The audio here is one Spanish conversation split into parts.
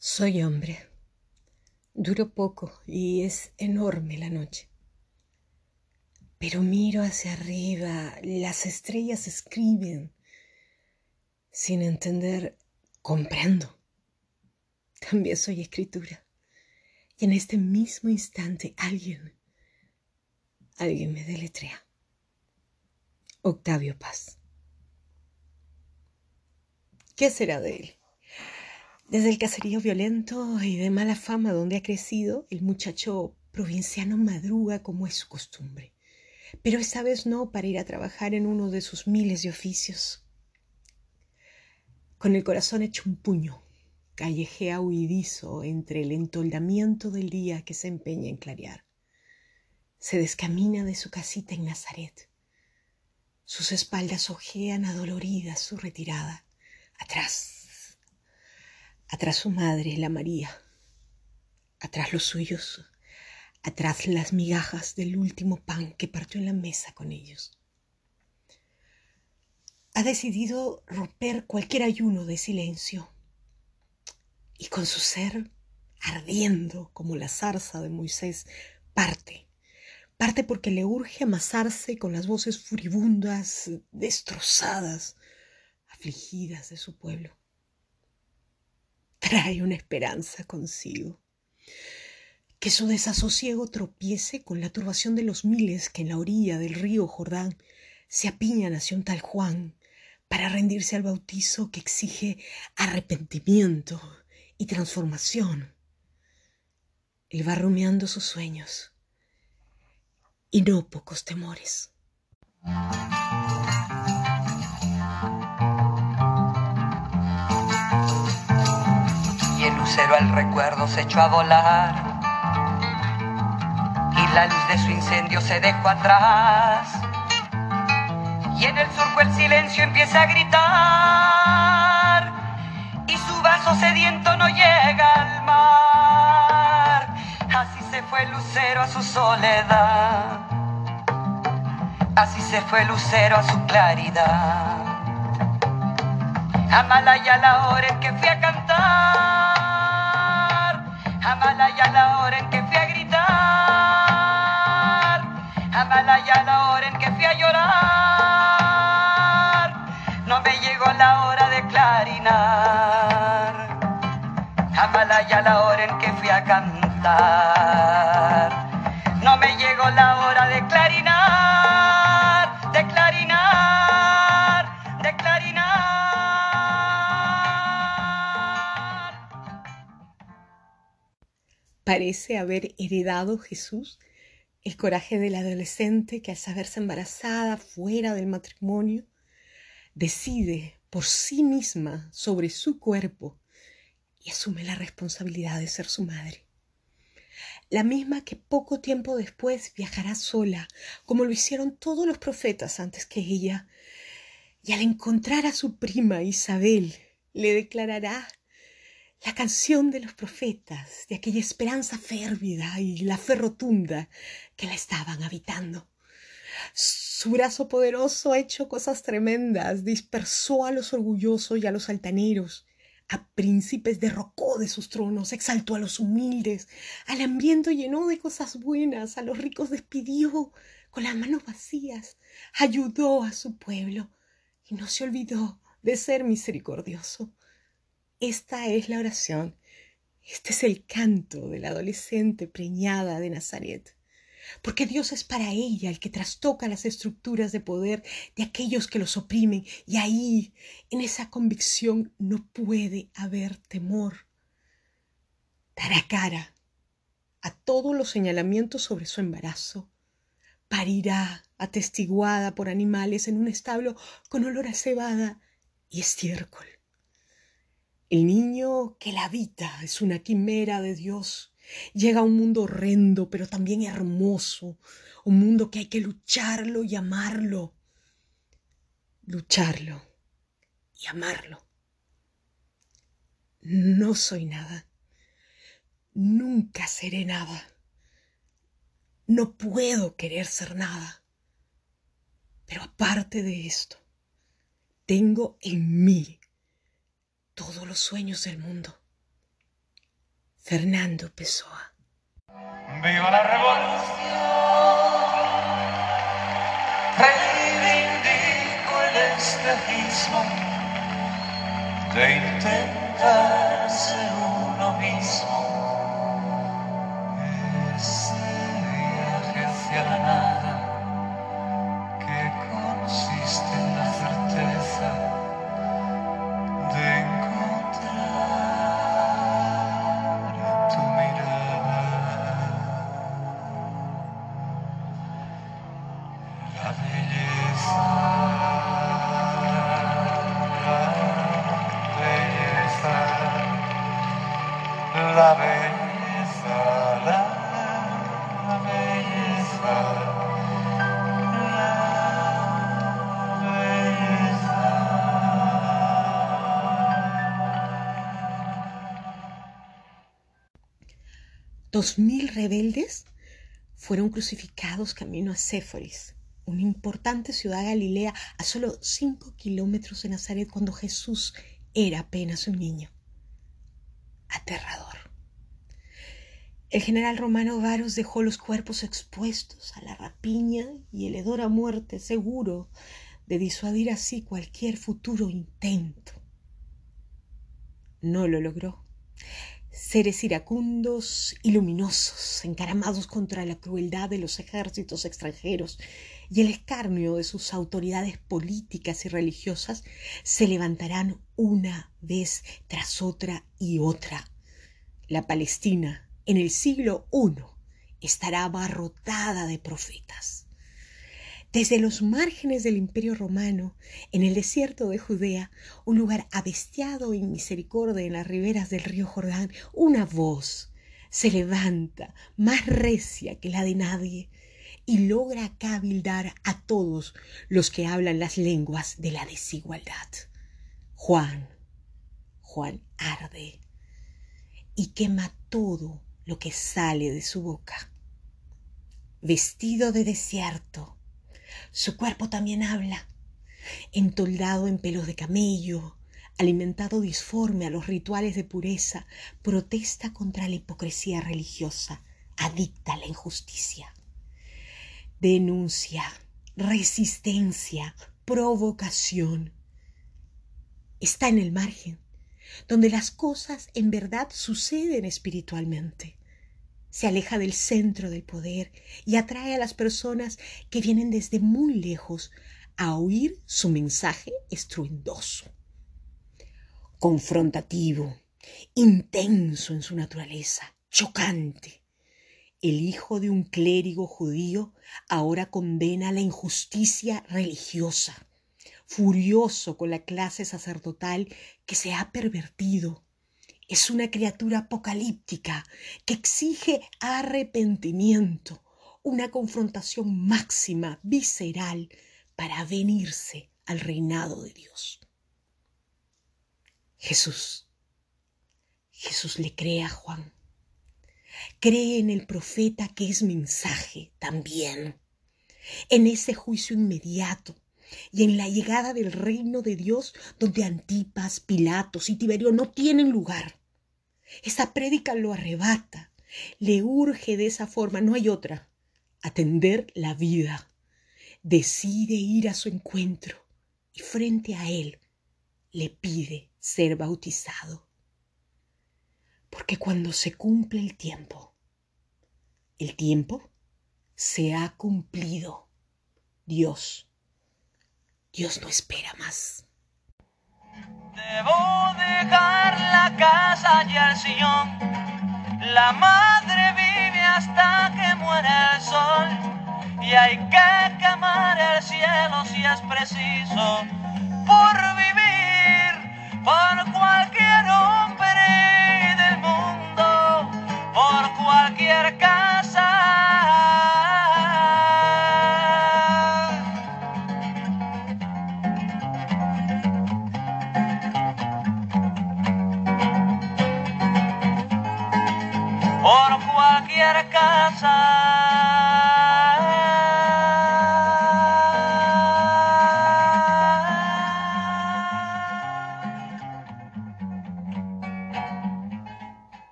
Soy hombre. Duro poco y es enorme la noche. Pero miro hacia arriba, las estrellas escriben. Sin entender, comprendo. También soy escritura. Y en este mismo instante alguien, alguien me deletrea. Octavio Paz. ¿Qué será de él? Desde el caserío violento y de mala fama donde ha crecido, el muchacho provinciano madruga como es su costumbre, pero esta vez no para ir a trabajar en uno de sus miles de oficios. Con el corazón hecho un puño, callejea huidizo entre el entoldamiento del día que se empeña en clarear. Se descamina de su casita en Nazaret. Sus espaldas ojean adoloridas su retirada. Atrás, Atrás su madre, la María. Atrás los suyos. Atrás las migajas del último pan que partió en la mesa con ellos. Ha decidido romper cualquier ayuno de silencio. Y con su ser ardiendo como la zarza de Moisés, parte. Parte porque le urge amasarse con las voces furibundas, destrozadas, afligidas de su pueblo trae una esperanza consigo. Que su desasosiego tropiece con la turbación de los miles que en la orilla del río Jordán se apiñan hacia un tal Juan para rendirse al bautizo que exige arrepentimiento y transformación. Él va rumiando sus sueños y no pocos temores. Lucero al recuerdo se echó a volar y la luz de su incendio se dejó atrás. Y en el surco el silencio empieza a gritar y su vaso sediento no llega al mar. Así se fue el lucero a su soledad. Así se fue el lucero a su claridad. Amalaya la hora en que fui a cantar. Amalaya la hora en que fui a gritar. Amalaya la hora en que fui a llorar. Parece haber heredado Jesús el coraje de la adolescente que al saberse embarazada fuera del matrimonio, decide por sí misma sobre su cuerpo y asume la responsabilidad de ser su madre. La misma que poco tiempo después viajará sola, como lo hicieron todos los profetas antes que ella, y al encontrar a su prima Isabel, le declarará la canción de los profetas, de aquella esperanza férvida y la fe rotunda que la estaban habitando. Su brazo poderoso ha hecho cosas tremendas, dispersó a los orgullosos y a los altaneros, a príncipes derrocó de sus tronos, exaltó a los humildes, al hambriento llenó de cosas buenas, a los ricos despidió con las manos vacías, ayudó a su pueblo y no se olvidó de ser misericordioso. Esta es la oración, este es el canto de la adolescente preñada de Nazaret. Porque Dios es para ella el que trastoca las estructuras de poder de aquellos que los oprimen. Y ahí, en esa convicción, no puede haber temor. Dará cara a todos los señalamientos sobre su embarazo. Parirá atestiguada por animales en un establo con olor a cebada y estiércol. El niño que la habita es una quimera de Dios. Llega a un mundo horrendo, pero también hermoso. Un mundo que hay que lucharlo y amarlo. Lucharlo y amarlo. No soy nada. Nunca seré nada. No puedo querer ser nada. Pero aparte de esto, tengo en mí todos los sueños del mundo. Fernando Pessoa. Viva la revolución. Reivindico el espejismo de intentar ser uno mismo. Ese viaje hacia la nada la belleza, la la. Dos mil rebeldes fueron crucificados camino a Séforis, una importante ciudad galilea a solo cinco kilómetros de Nazaret cuando Jesús era apenas un niño. Aterrador. El general romano Varus dejó los cuerpos expuestos a la rapiña y el hedor a muerte seguro de disuadir así cualquier futuro intento. No lo logró. Seres iracundos y luminosos, encaramados contra la crueldad de los ejércitos extranjeros y el escarnio de sus autoridades políticas y religiosas, se levantarán una vez tras otra y otra. La Palestina en el siglo I estará abarrotada de profetas. Desde los márgenes del Imperio Romano, en el desierto de Judea, un lugar abestiado en misericordia en las riberas del río Jordán, una voz se levanta más recia que la de nadie y logra cabildar a todos los que hablan las lenguas de la desigualdad. Juan, Juan arde y quema todo lo que sale de su boca. Vestido de desierto, su cuerpo también habla, entoldado en pelos de camello, alimentado disforme a los rituales de pureza, protesta contra la hipocresía religiosa, adicta a la injusticia. Denuncia, resistencia, provocación. Está en el margen, donde las cosas en verdad suceden espiritualmente se aleja del centro del poder y atrae a las personas que vienen desde muy lejos a oír su mensaje estruendoso, confrontativo, intenso en su naturaleza, chocante. El hijo de un clérigo judío ahora condena la injusticia religiosa, furioso con la clase sacerdotal que se ha pervertido es una criatura apocalíptica que exige arrepentimiento, una confrontación máxima, visceral, para venirse al reinado de Dios. Jesús. Jesús le cree a Juan. Cree en el profeta que es mensaje también, en ese juicio inmediato y en la llegada del reino de Dios donde Antipas, Pilatos y Tiberio no tienen lugar. Esa prédica lo arrebata, le urge de esa forma, no hay otra, atender la vida. Decide ir a su encuentro y frente a él le pide ser bautizado. Porque cuando se cumple el tiempo, el tiempo se ha cumplido. Dios, Dios no espera más. Debo dejar la casa y el sillón. La madre vive hasta que muere el sol. Y hay que quemar el cielo si es preciso. Por vivir, por cualquier hombre del mundo, por cualquier casa.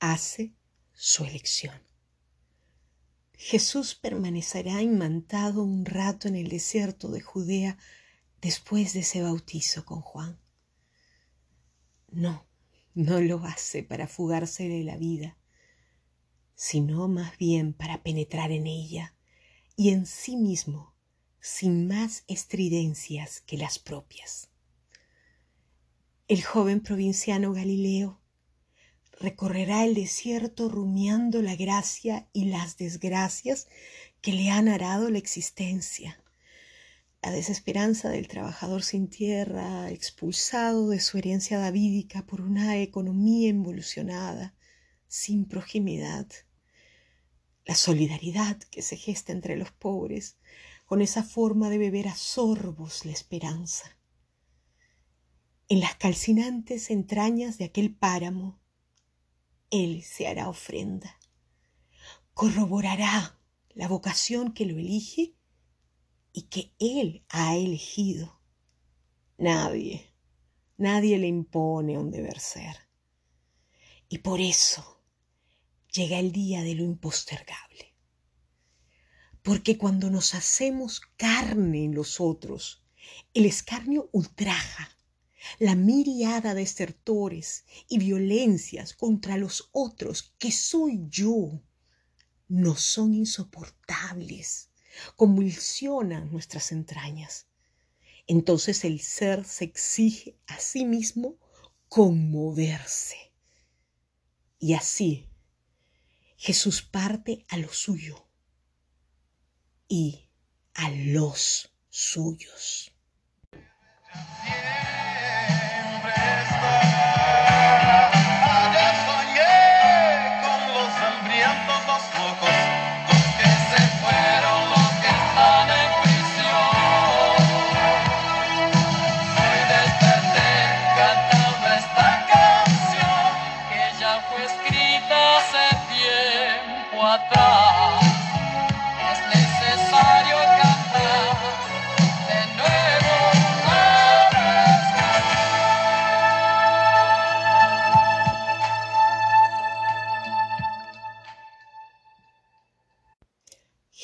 Hace su elección. Jesús permanecerá imantado un rato en el desierto de Judea después de ese bautizo con Juan. No, no lo hace para fugarse de la vida, sino más bien para penetrar en ella y en sí mismo sin más estridencias que las propias. El joven provinciano Galileo recorrerá el desierto rumiando la gracia y las desgracias que le han arado la existencia. La desesperanza del trabajador sin tierra, expulsado de su herencia davídica por una economía involucionada, sin proximidad. La solidaridad que se gesta entre los pobres, con esa forma de beber a sorbos la esperanza. En las calcinantes entrañas de aquel páramo, él se hará ofrenda. Corroborará la vocación que lo elige y que Él ha elegido. Nadie, nadie le impone un deber ser. Y por eso llega el día de lo impostergable. Porque cuando nos hacemos carne en los otros, el escarnio ultraja la miriada de estertores y violencias contra los otros que soy yo no son insoportables, convulsionan nuestras entrañas. Entonces el ser se exige a sí mismo conmoverse. Y así Jesús parte a lo suyo y a los suyos.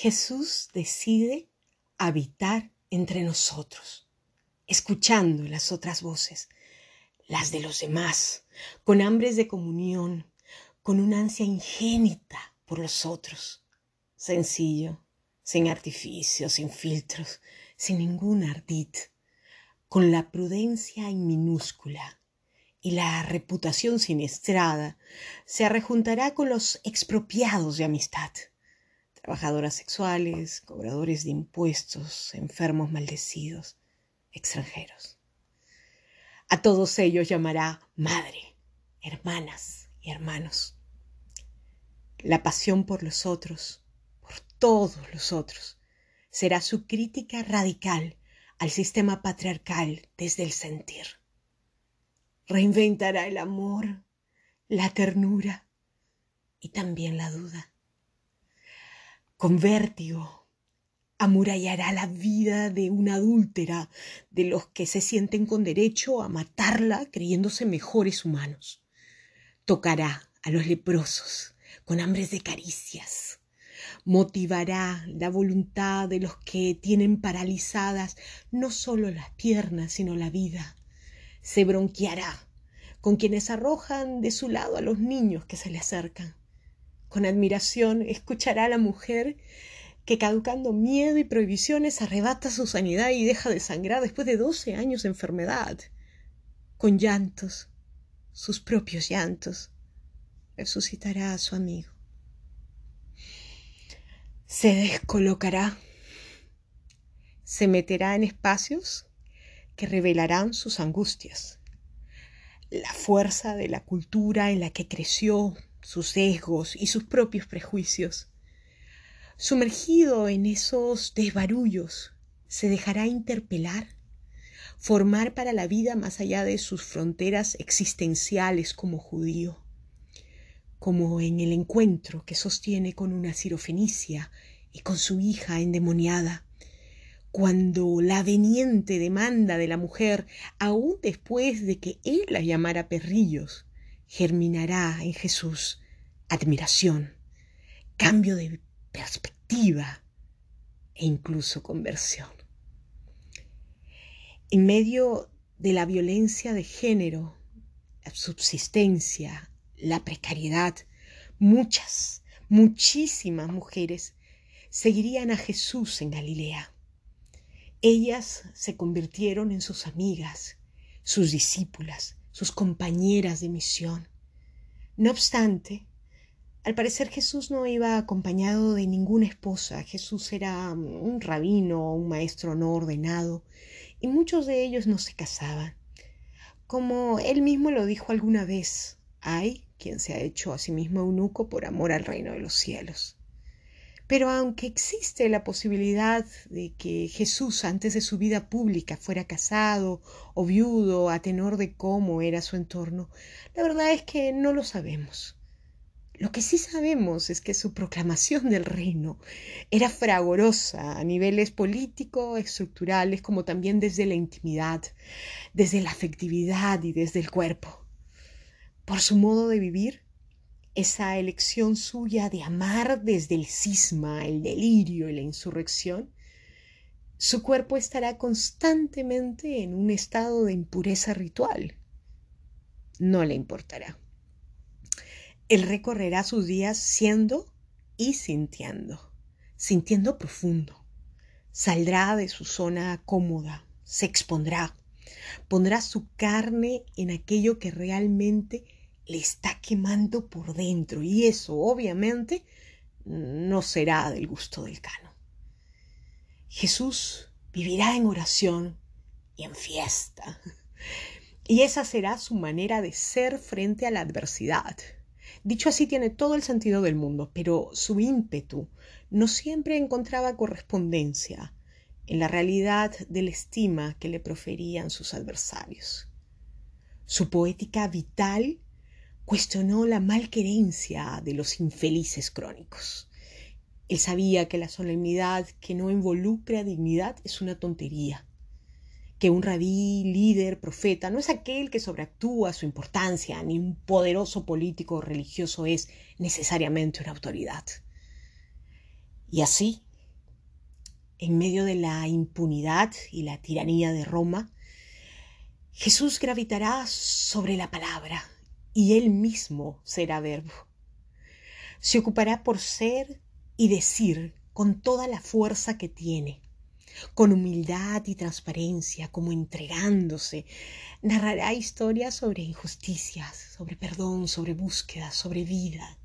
Jesús decide habitar entre nosotros, escuchando las otras voces, las de los demás, con hambres de comunión, con una ansia ingénita por los otros, sencillo, sin artificios, sin filtros, sin ningún ardid, con la prudencia en minúscula y la reputación siniestrada, se arrejuntará con los expropiados de amistad trabajadoras sexuales, cobradores de impuestos, enfermos maldecidos, extranjeros. A todos ellos llamará madre, hermanas y hermanos. La pasión por los otros, por todos los otros, será su crítica radical al sistema patriarcal desde el sentir. Reinventará el amor, la ternura y también la duda con vértigo, amurallará la vida de una adúltera, de los que se sienten con derecho a matarla creyéndose mejores humanos. Tocará a los leprosos con hambres de caricias. Motivará la voluntad de los que tienen paralizadas no solo las piernas, sino la vida. Se bronqueará con quienes arrojan de su lado a los niños que se le acercan con admiración escuchará a la mujer que caducando miedo y prohibiciones arrebata su sanidad y deja de sangrar después de doce años de enfermedad. Con llantos, sus propios llantos, resucitará a su amigo. Se descolocará, se meterá en espacios que revelarán sus angustias, la fuerza de la cultura en la que creció sus sesgos y sus propios prejuicios. Sumergido en esos desbarullos, se dejará interpelar, formar para la vida más allá de sus fronteras existenciales como judío, como en el encuentro que sostiene con una cirofenicia y con su hija endemoniada, cuando la veniente demanda de la mujer, aún después de que él la llamara perrillos, germinará en Jesús admiración, cambio de perspectiva e incluso conversión. En medio de la violencia de género, la subsistencia, la precariedad, muchas, muchísimas mujeres seguirían a Jesús en Galilea. Ellas se convirtieron en sus amigas, sus discípulas, sus compañeras de misión. No obstante, al parecer Jesús no iba acompañado de ninguna esposa. Jesús era un rabino, un maestro no ordenado, y muchos de ellos no se casaban. Como él mismo lo dijo alguna vez, hay quien se ha hecho a sí mismo eunuco por amor al reino de los cielos. Pero aunque existe la posibilidad de que Jesús antes de su vida pública fuera casado o viudo a tenor de cómo era su entorno, la verdad es que no lo sabemos. Lo que sí sabemos es que su proclamación del reino era fragorosa a niveles políticos, estructurales, como también desde la intimidad, desde la afectividad y desde el cuerpo. Por su modo de vivir, esa elección suya de amar desde el cisma, el delirio y la insurrección, su cuerpo estará constantemente en un estado de impureza ritual. No le importará. Él recorrerá sus días siendo y sintiendo, sintiendo profundo. Saldrá de su zona cómoda, se expondrá, pondrá su carne en aquello que realmente le está quemando por dentro y eso obviamente no será del gusto del cano. Jesús vivirá en oración y en fiesta. Y esa será su manera de ser frente a la adversidad. Dicho así tiene todo el sentido del mundo, pero su ímpetu no siempre encontraba correspondencia en la realidad de la estima que le proferían sus adversarios. Su poética vital cuestionó la malquerencia de los infelices crónicos. Él sabía que la solemnidad que no involucra dignidad es una tontería que un rabí, líder, profeta, no es aquel que sobreactúa su importancia, ni un poderoso político o religioso es necesariamente una autoridad. Y así, en medio de la impunidad y la tiranía de Roma, Jesús gravitará sobre la palabra y él mismo será verbo. Se ocupará por ser y decir con toda la fuerza que tiene con humildad y transparencia, como entregándose, narrará historias sobre injusticias, sobre perdón, sobre búsqueda, sobre vida.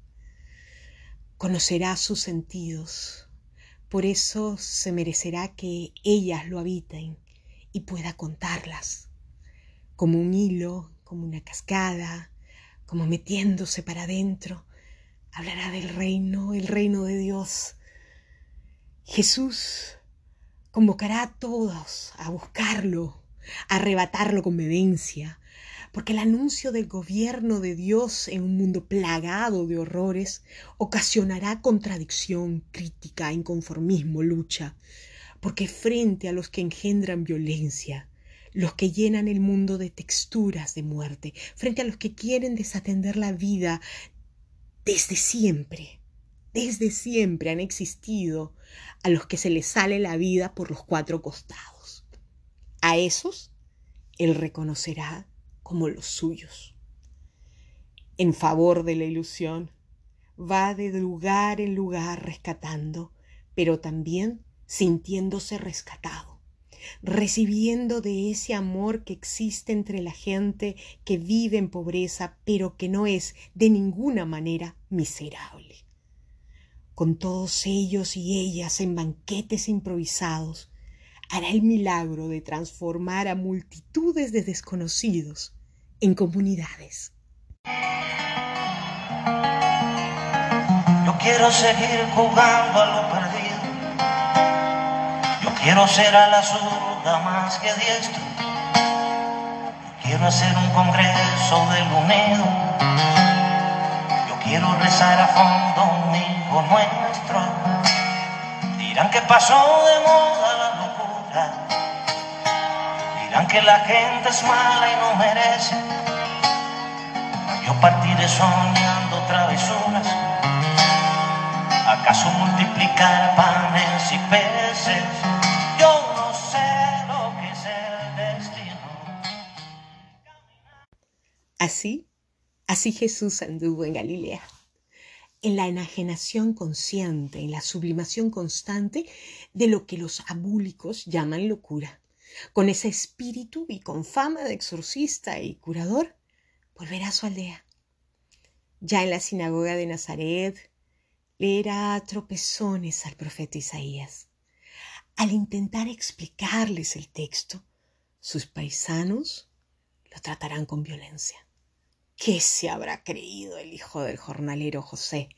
Conocerá sus sentidos, por eso se merecerá que ellas lo habiten y pueda contarlas, como un hilo, como una cascada, como metiéndose para adentro. Hablará del reino, el reino de Dios. Jesús convocará a todos a buscarlo, a arrebatarlo con vehemencia, porque el anuncio del gobierno de Dios en un mundo plagado de horrores ocasionará contradicción, crítica, inconformismo, lucha, porque frente a los que engendran violencia, los que llenan el mundo de texturas de muerte, frente a los que quieren desatender la vida desde siempre, desde siempre han existido a los que se les sale la vida por los cuatro costados. A esos Él reconocerá como los suyos. En favor de la ilusión, va de lugar en lugar rescatando, pero también sintiéndose rescatado, recibiendo de ese amor que existe entre la gente que vive en pobreza, pero que no es de ninguna manera miserable con todos ellos y ellas en banquetes improvisados, hará el milagro de transformar a multitudes de desconocidos en comunidades. Yo quiero seguir quiero ser a la zurda más que diestro. quiero hacer un congreso del unido. Yo quiero rezar a fondo nuestro. Dirán que pasó de moda la locura. aunque la gente es mala y no merece, yo partiré soñando travesuras. ¿Acaso multiplicar panes y peces? Así, así Jesús anduvo en Galilea en la enajenación consciente, en la sublimación constante de lo que los abúlicos llaman locura. Con ese espíritu y con fama de exorcista y curador, volverá a su aldea. Ya en la sinagoga de Nazaret, leerá tropezones al profeta Isaías. Al intentar explicarles el texto, sus paisanos lo tratarán con violencia. ¿Qué se habrá creído el hijo del jornalero José?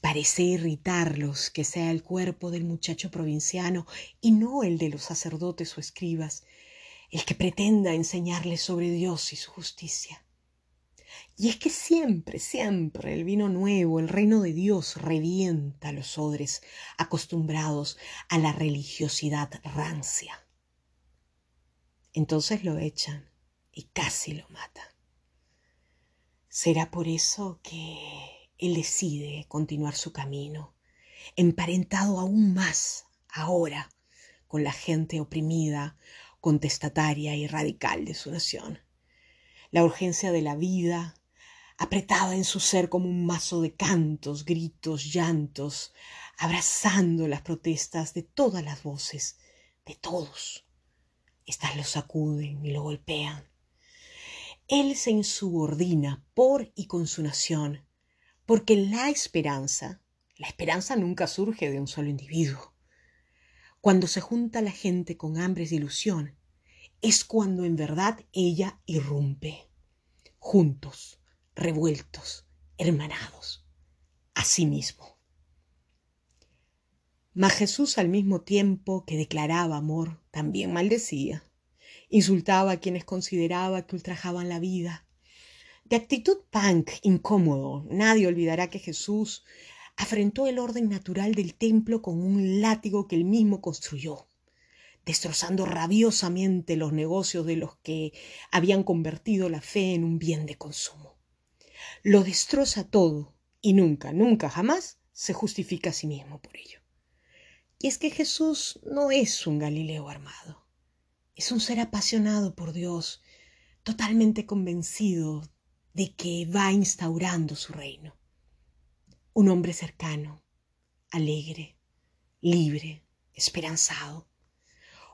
Parece irritarlos que sea el cuerpo del muchacho provinciano y no el de los sacerdotes o escribas, el que pretenda enseñarles sobre Dios y su justicia. Y es que siempre, siempre el vino nuevo, el reino de Dios, revienta a los odres acostumbrados a la religiosidad rancia. Entonces lo echan y casi lo matan. Será por eso que él decide continuar su camino, emparentado aún más ahora con la gente oprimida, contestataria y radical de su nación. La urgencia de la vida, apretada en su ser como un mazo de cantos, gritos, llantos, abrazando las protestas de todas las voces, de todos. Estas lo sacuden y lo golpean, él se insubordina por y con su nación, porque la esperanza, la esperanza nunca surge de un solo individuo. Cuando se junta la gente con hambres de ilusión, es cuando en verdad ella irrumpe. Juntos, revueltos, hermanados, a sí mismo. Mas Jesús al mismo tiempo que declaraba amor, también maldecía insultaba a quienes consideraba que ultrajaban la vida. De actitud punk, incómodo, nadie olvidará que Jesús afrentó el orden natural del templo con un látigo que él mismo construyó, destrozando rabiosamente los negocios de los que habían convertido la fe en un bien de consumo. Lo destroza todo y nunca, nunca, jamás se justifica a sí mismo por ello. Y es que Jesús no es un Galileo armado. Es un ser apasionado por Dios, totalmente convencido de que va instaurando su reino. Un hombre cercano, alegre, libre, esperanzado.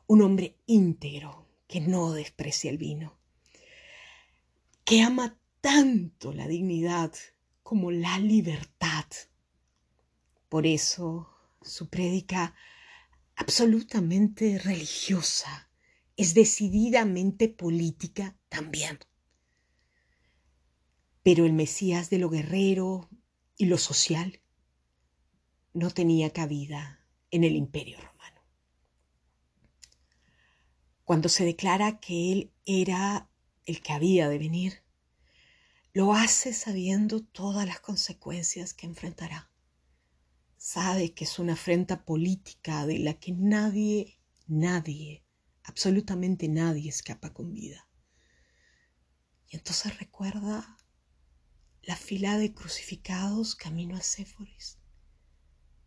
Un hombre íntegro que no desprecia el vino. Que ama tanto la dignidad como la libertad. Por eso su prédica absolutamente religiosa es decididamente política también. Pero el Mesías de lo guerrero y lo social no tenía cabida en el imperio romano. Cuando se declara que él era el que había de venir, lo hace sabiendo todas las consecuencias que enfrentará. Sabe que es una afrenta política de la que nadie, nadie Absolutamente nadie escapa con vida. Y entonces recuerda la fila de crucificados camino a Séforis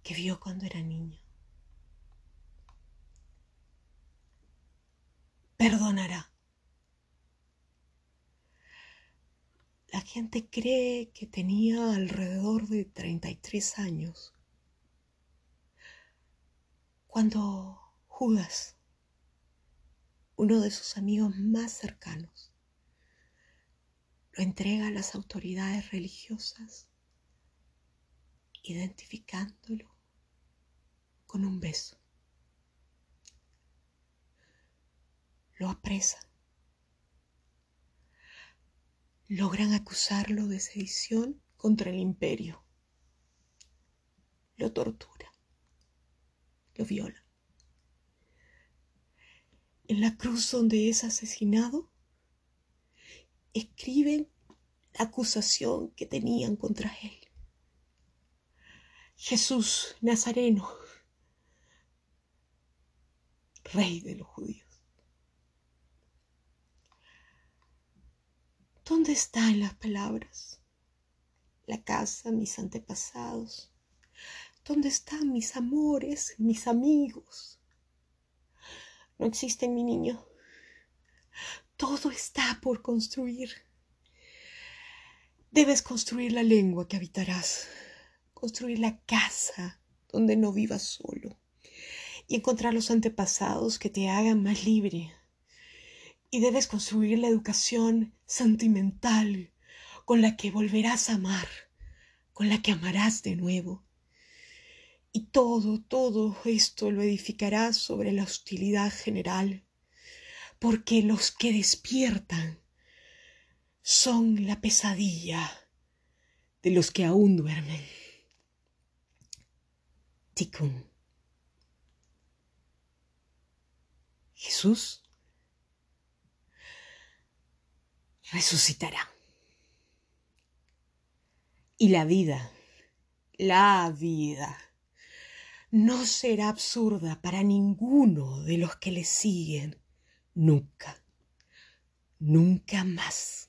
que vio cuando era niño. Perdonará. La gente cree que tenía alrededor de 33 años cuando Judas uno de sus amigos más cercanos. Lo entrega a las autoridades religiosas, identificándolo con un beso. Lo apresan. Logran acusarlo de sedición contra el imperio. Lo tortura. Lo viola en la cruz donde es asesinado, escriben la acusación que tenían contra él. Jesús Nazareno, rey de los judíos. ¿Dónde están las palabras? La casa, mis antepasados. ¿Dónde están mis amores, mis amigos? No existen, mi niño. Todo está por construir. Debes construir la lengua que habitarás, construir la casa donde no vivas solo y encontrar los antepasados que te hagan más libre. Y debes construir la educación sentimental con la que volverás a amar, con la que amarás de nuevo. Y todo, todo esto lo edificarás sobre la hostilidad general, porque los que despiertan son la pesadilla de los que aún duermen. Tikkun. Jesús resucitará. Y la vida, la vida, no será absurda para ninguno de los que le siguen nunca, nunca más.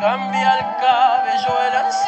Cambia el cabello el anciano.